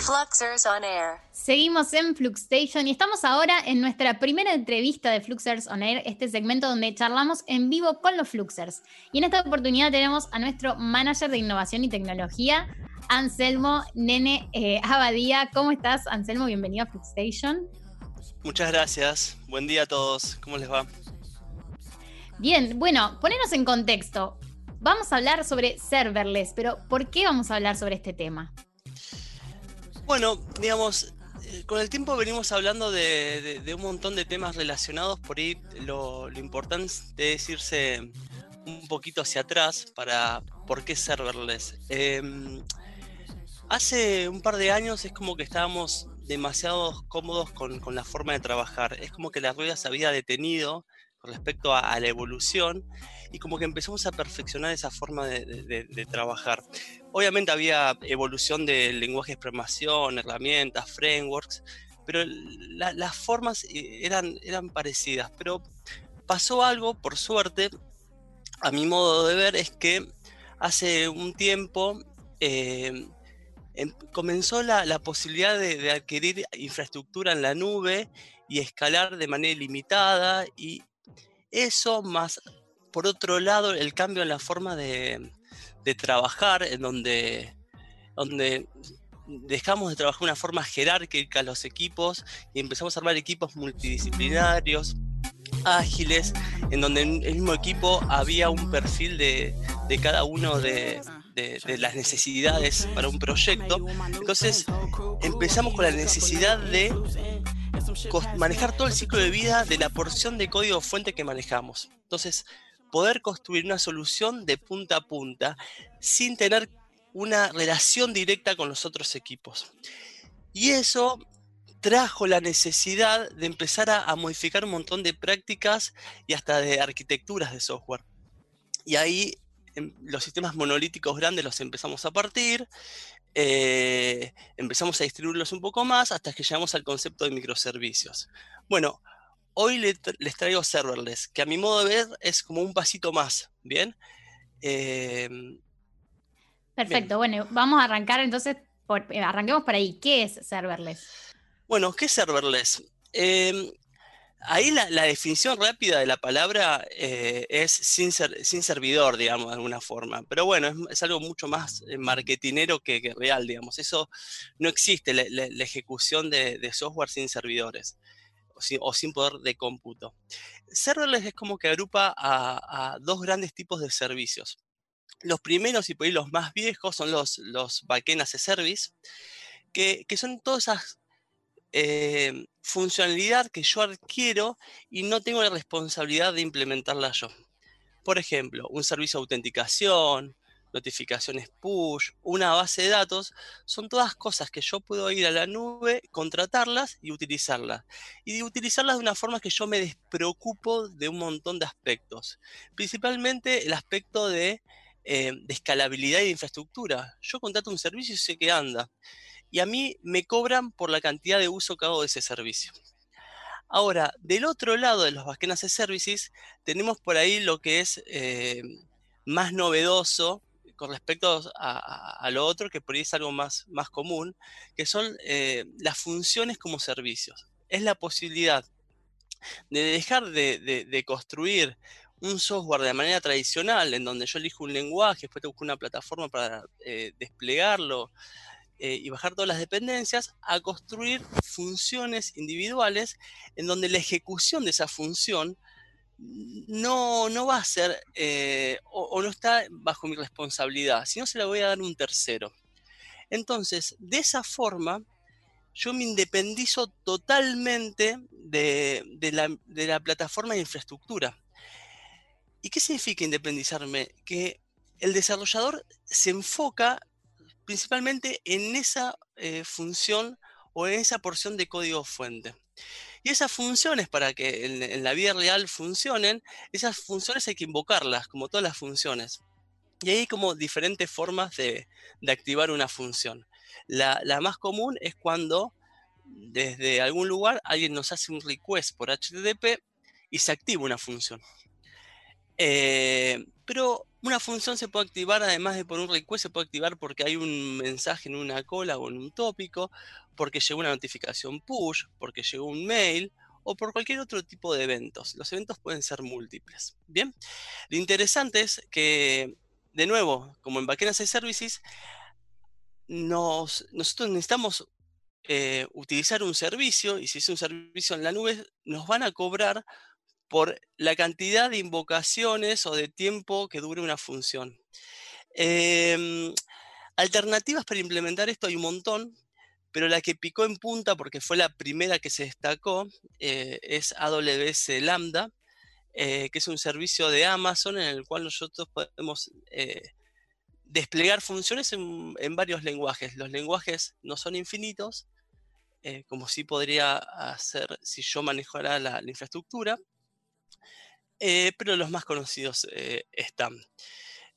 Fluxers on Air. Seguimos en Fluxstation y estamos ahora en nuestra primera entrevista de Fluxers on Air, este segmento donde charlamos en vivo con los Fluxers. Y en esta oportunidad tenemos a nuestro manager de innovación y tecnología, Anselmo Nene eh, Abadía. ¿Cómo estás, Anselmo? Bienvenido a Fluxstation. Muchas gracias. Buen día a todos. ¿Cómo les va? Bien, bueno, ponernos en contexto. Vamos a hablar sobre serverless, pero ¿por qué vamos a hablar sobre este tema? Bueno, digamos, eh, con el tiempo venimos hablando de, un montón de temas relacionados, por ahí lo, importante es irse un poquito hacia atrás para por qué serverless. Em, hace un par de años es como que estábamos demasiado cómodos con, la forma de trabajar, es como que la rueda se había detenido con respecto a, la evolución y como que empezamos a perfeccionar esa forma de, trabajar. Obviamente había evolución del lenguaje de programación, herramientas, frameworks, pero las formas eh, eran, eran parecidas. Pero pasó algo, por suerte, a mi modo de ver, es que hace un tiempo eh, em, comenzó la, posibilidad de, adquirir infraestructura en la nube y escalar de manera ilimitada y eso más, por otro lado, el cambio en la forma de, trabajar, en donde, donde dejamos de trabajar de una forma jerárquica los equipos y empezamos a armar equipos multidisciplinarios, ágiles, en donde en el mismo equipo había un perfil de, cada uno de, de, las necesidades para un proyecto. Entonces empezamos con la necesidad de manejar todo el ciclo de vida de la porción de código fuente que manejamos. Entonces, poder construir una solución de punta a punta sin tener una relación directa con los otros equipos. Y eso trajo la necesidad de empezar a, modificar un montón de prácticas y hasta de arquitecturas de software. Y ahí los sistemas monolíticos grandes los empezamos a partir, eh, empezamos a distribuirlos un poco más hasta que llegamos al concepto de microservicios. Bueno, hoy les traigo serverless, que a mi modo de ver es como un pasito más, ¿bien? Em, Perfecto, bueno, vamos a arrancar entonces, por, eh, arranquemos por ahí. ¿Qué es serverless? Bueno, ¿qué es serverless? Em, Ahí la, definición rápida de la palabra eh, es sin, sin, servidor, digamos, de alguna forma. Pero bueno, es, algo mucho más eh, marketinero que, real, digamos. Eso no existe, la, ejecución de, software sin servidores o sin, poder de cómputo. Serverless es como que agrupa a, dos grandes tipos de servicios. Los primeros y por ahí los más viejos son los, los backend as a service, que, que son todas esas eh, funcionalidad que yo adquiero y no tengo la responsabilidad de implementarla yo. Por ejemplo, un servicio de autenticación, notificaciones push, una base de datos, son todas cosas que yo puedo ir a la nube, contratarlas y utilizarlas. Y utilizarlas de una forma que yo me despreocupo de un montón de aspectos. Principalmente el aspecto de, eh, de escalabilidad y de infraestructura. Yo contrato un servicio y sé que anda y a mí me cobran por la cantidad de uso que hago de ese servicio. Ahora, del otro lado de los backend as services, tenemos por ahí lo que es eh, más novedoso con respecto a, lo otro, que por ahí es algo más, más común, que son eh, las funciones como servicios. Es la posibilidad de dejar de, construir un software de manera tradicional, en donde yo elijo un lenguaje, después te busco una plataforma para eh, desplegarlo, eh, y bajar todas las dependencias a construir funciones individuales en donde la ejecución de esa función no, no va a ser eh, o, no está bajo mi responsabilidad, sino se la voy a dar un tercero. Entonces, de esa forma, yo me independizo totalmente de, la, de la plataforma de infraestructura. ¿Y qué significa independizarme? Que el desarrollador se enfoca principalmente en esa eh, función o en esa porción de código fuente. Y esas funciones, para que en, la vida real funcionen, esas funciones hay que invocarlas, como todas las funciones. Y hay como diferentes formas de, activar una función. La, más común es cuando desde algún lugar alguien nos hace un request por HTTP y se activa una función. Eh, pero una función se puede activar además de por un request, se puede activar porque hay un mensaje en una cola o en un tópico, porque llegó una notificación push, porque llegó un mail o por cualquier otro tipo de eventos. Los eventos pueden ser múltiples. Bien, lo interesante es que, de nuevo, como en Backend as Services, nosotros necesitamos eh, utilizar un servicio y si es un servicio en la nube, nos van a cobrar por la cantidad de invocaciones o de tiempo que dure una función. Em, alternativas para implementar esto hay un montón, pero la que picó en punta, porque fue la primera que se destacó, eh, es AWS Lambda, eh, que es un servicio de Amazon en el cual nosotros podemos eh, desplegar funciones en, varios lenguajes. Los lenguajes no son infinitos, como sí podría hacer si yo manejara la infraestructura, eh, pero los más conocidos eh, están.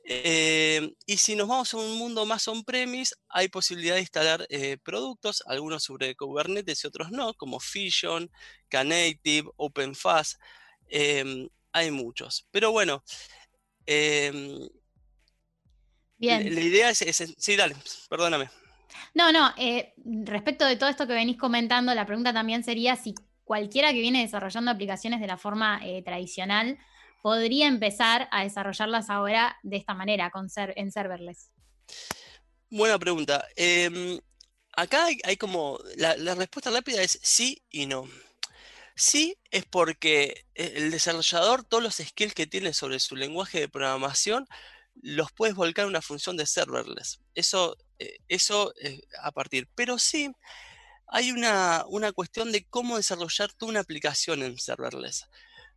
Eh, y si nos vamos a un mundo más on-premise, hay posibilidad de instalar productos, algunos sobre Kubernetes y otros no, como Fission, Knative, OpenFast. Em, hay muchos. Pero bueno, em, Bien. La, idea es, es, Sí, dale, perdóname. No, no, respecto de todo esto que venís comentando, la pregunta también sería si cualquiera que viene desarrollando aplicaciones de la forma eh, tradicional podría empezar a desarrollarlas ahora de esta manera, con ser, en serverless? Buena pregunta. Em, acá hay, como, la, respuesta rápida es sí y no. Sí es porque eh, el desarrollador, todos los skills que tiene sobre su lenguaje de programación, los puedes volcar en una función de serverless. Eso, eh, eso a partir. Pero sí, hay una, cuestión de cómo desarrollar una aplicación en serverless.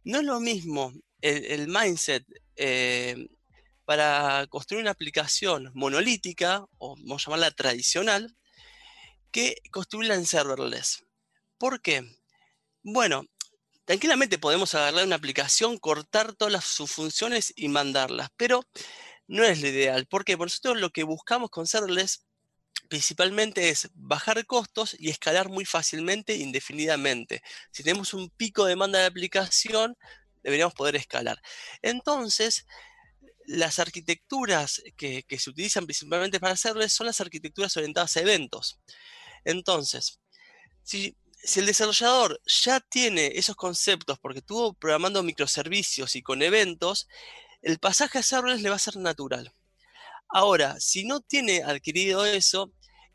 No es lo mismo el, mindset eh, para construir una aplicación monolítica, o vamos a llamarla tradicional, que construirla en serverless. ¿Por qué? Bueno, tranquilamente podemos agarrar una aplicación, cortar todas sus funciones y mandarlas, pero no es lo ideal. ¿Por qué? Porque nosotros lo que buscamos con serverless principalmente es bajar costos y escalar muy fácilmente indefinidamente. Si tenemos un pico de demanda de aplicación, deberíamos poder escalar. Entonces, las arquitecturas que, se utilizan principalmente para hacerlo son las arquitecturas orientadas a eventos. Entonces, si, el desarrollador ya tiene esos conceptos porque estuvo programando microservicios y con eventos, el pasaje a serverless le va a ser natural. Ahora, si no tiene adquirido eso,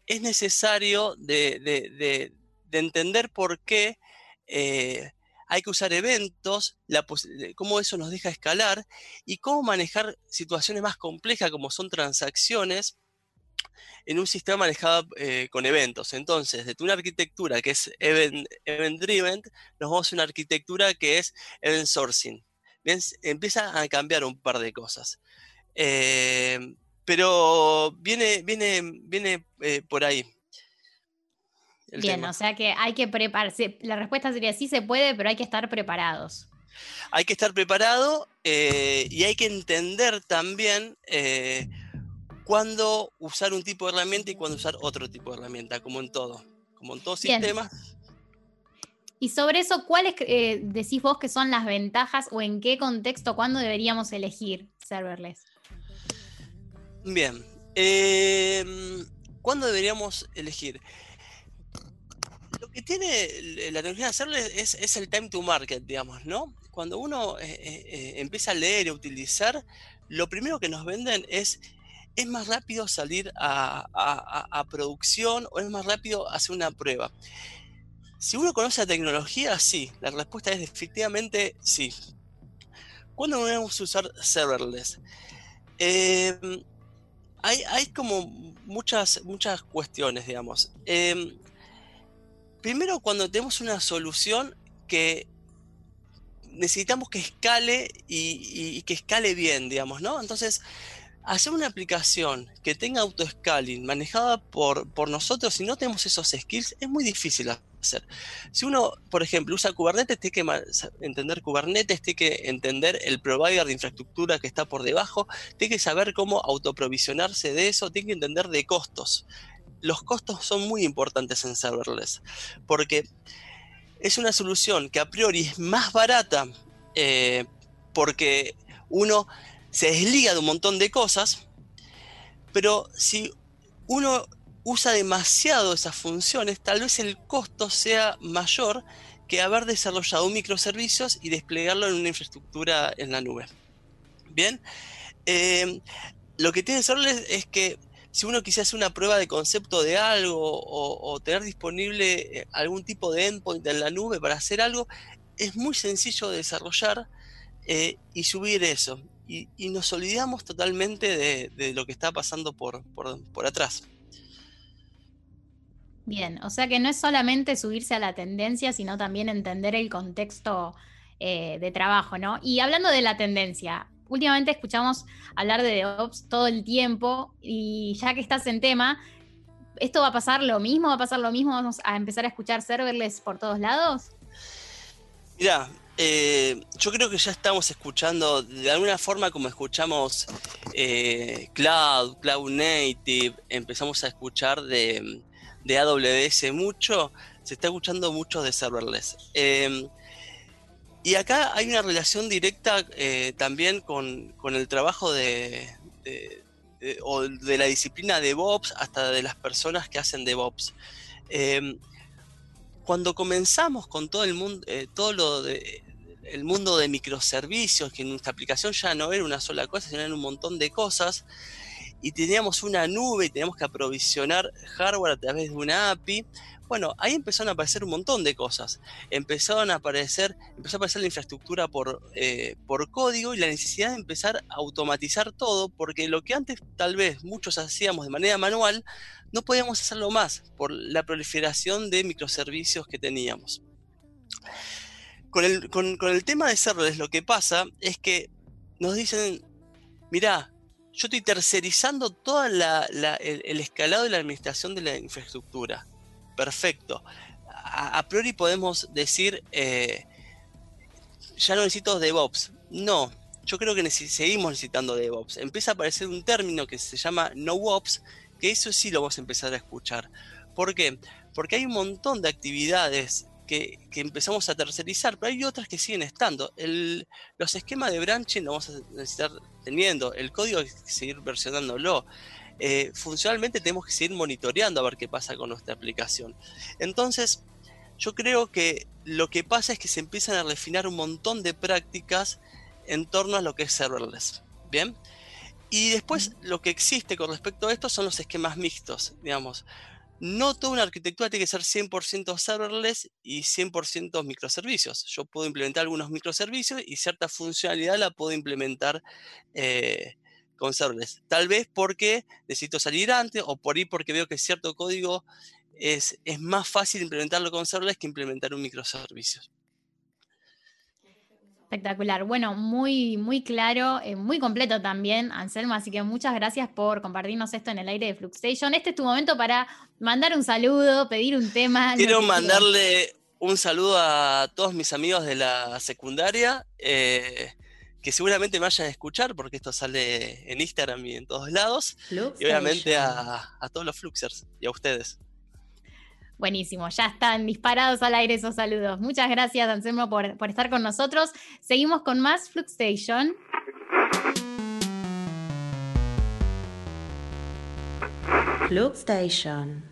es necesario de, entender por qué eh, hay que usar eventos, cómo eso nos deja escalar y cómo manejar situaciones más complejas como son transacciones en un sistema manejado eh, con eventos. Entonces, desde una arquitectura que es event, driven, nos vamos a una arquitectura que es event sourcing. empieza a cambiar un par de cosas. Eh, pero viene, viene, viene eh, por ahí. Bien, o sea que hay que prepararse. La respuesta sería sí se puede, pero hay que estar preparados. Hay que estar preparado eh, y hay que entender también eh, cuándo usar un tipo de herramienta y cuándo usar otro tipo de herramienta, como en todo, como en todo sistema. Y sobre eso, ¿cuáles decís vos que son las ventajas o en qué contexto, cuándo deberíamos elegir serverless? Bien. Em, ¿Cuándo deberíamos elegir? Lo que tiene la tecnología de hacerle es, el time to market, digamos, ¿no? Cuando uno eh, eh, eh, empieza a leer y a utilizar, lo primero que nos venden es es más rápido salir a, producción o es más rápido hacer una prueba. Si uno conoce la tecnología, sí. La respuesta es definitivamente sí. ¿Cuándo debemos usar serverless? Eh, hay, como muchas, muchas cuestiones, digamos. Em, primero, cuando tenemos una solución que necesitamos que escale y, que escale bien, digamos, ¿no? Entonces, hacer una aplicación que tenga auto-scaling manejada por, por nosotros, si no tenemos esos skills, es muy difícil hacer. Si uno, por ejemplo, usa Kubernetes, tiene que entender Kubernetes, tiene que entender el provider de infraestructura que está por debajo, tiene que saber cómo autoprovisionarse de eso, tiene que entender de costos. Los costos son muy importantes en serverless, porque es una solución que a priori es más barata, eh, porque uno se desliga de un montón de cosas, pero si uno usa demasiado esas funciones, tal vez el costo sea mayor que haber desarrollado un microservicios y desplegarlo en una infraestructura en la nube. Bien, eh, lo que tiene serverless es que si uno quisiera hacer una prueba de concepto de algo o, tener disponible eh, algún tipo de endpoint en la nube para hacer algo, es muy sencillo de desarrollar eh, y subir eso. Y, nos olvidamos totalmente de, lo que está pasando por, por, atrás. Bien, o sea que no es solamente subirse a la tendencia, sino también entender el contexto eh, de trabajo, ¿no? Y hablando de la tendencia, últimamente escuchamos hablar de DevOps todo el tiempo y ya que estás en tema, ¿esto va a pasar lo mismo? ¿Va a pasar lo mismo? ¿Vamos a empezar a escuchar serverless por todos lados? Mira, eh, yo creo que ya estamos escuchando de alguna forma como escuchamos eh, Cloud, Cloud Native, empezamos a escuchar de, AWS mucho, se está escuchando mucho de serverless. Eh, y acá hay una relación directa eh, también con, el trabajo de, o de la disciplina de DevOps hasta de las personas que hacen DevOps. Em, cuando comenzamos con todo el mundo, todo lo de, el mundo de microservicios, que nuestra aplicación ya no era una sola cosa, sino era un montón de cosas, y teníamos una nube y teníamos que aprovisionar hardware a través de una API, bueno, ahí empezaron a aparecer un montón de cosas. Empezaron a aparecer, empezó a aparecer la infraestructura por, eh, por código y la necesidad de empezar a automatizar todo, porque lo que antes tal vez muchos hacíamos de manera manual, no podíamos hacerlo más por la proliferación de microservicios que teníamos. Con el, tema de serverless lo que pasa es que nos dicen, mirá, yo estoy tercerizando todo el, el, escalado y la administración de la infraestructura perfecto. A, priori podemos decir, eh, ya no necesito DevOps. No, yo creo que seguimos necesitando DevOps. Empieza a aparecer un término que se llama NoOps, que eso sí lo vamos a empezar a escuchar. ¿Por qué? Porque hay un montón de actividades que, empezamos a tercerizar, pero hay otras que siguen estando. los esquemas de branching lo vamos a necesitar teniendo, el código hay que seguir versionándolo. Eh, funcionalmente tenemos que seguir monitoreando a ver qué pasa con nuestra aplicación. Entonces, yo creo que lo que pasa es que se empiezan a refinar un montón de prácticas en torno a lo que es serverless. Bien. Y después lo que existe con respecto a esto son los esquemas mixtos, digamos. No toda una arquitectura tiene que ser 100% serverless y 100% microservicios. Yo puedo implementar algunos microservicios y cierta funcionalidad la puedo implementar eh, con serverless. Tal vez porque necesito salir antes o por ahí porque veo que cierto código es, es más fácil implementarlo con serverless que implementar un microservicio. Espectacular. Bueno, muy, muy claro, eh, muy completo también, Anselmo. Así que muchas gracias por compartirnos esto en el aire de Fluxstation. Este es tu momento para mandar un saludo, pedir un tema. Quiero mandarle un saludo a todos mis amigos de la secundaria. Eh, que seguramente me vayan a escuchar porque esto sale en Instagram y en todos lados. y obviamente a, todos los Fluxers y a ustedes. Buenísimo, ya están disparados al aire esos saludos. Muchas gracias, Anselmo, por, por estar con nosotros. Seguimos con más Fluxstation. Fluxstation.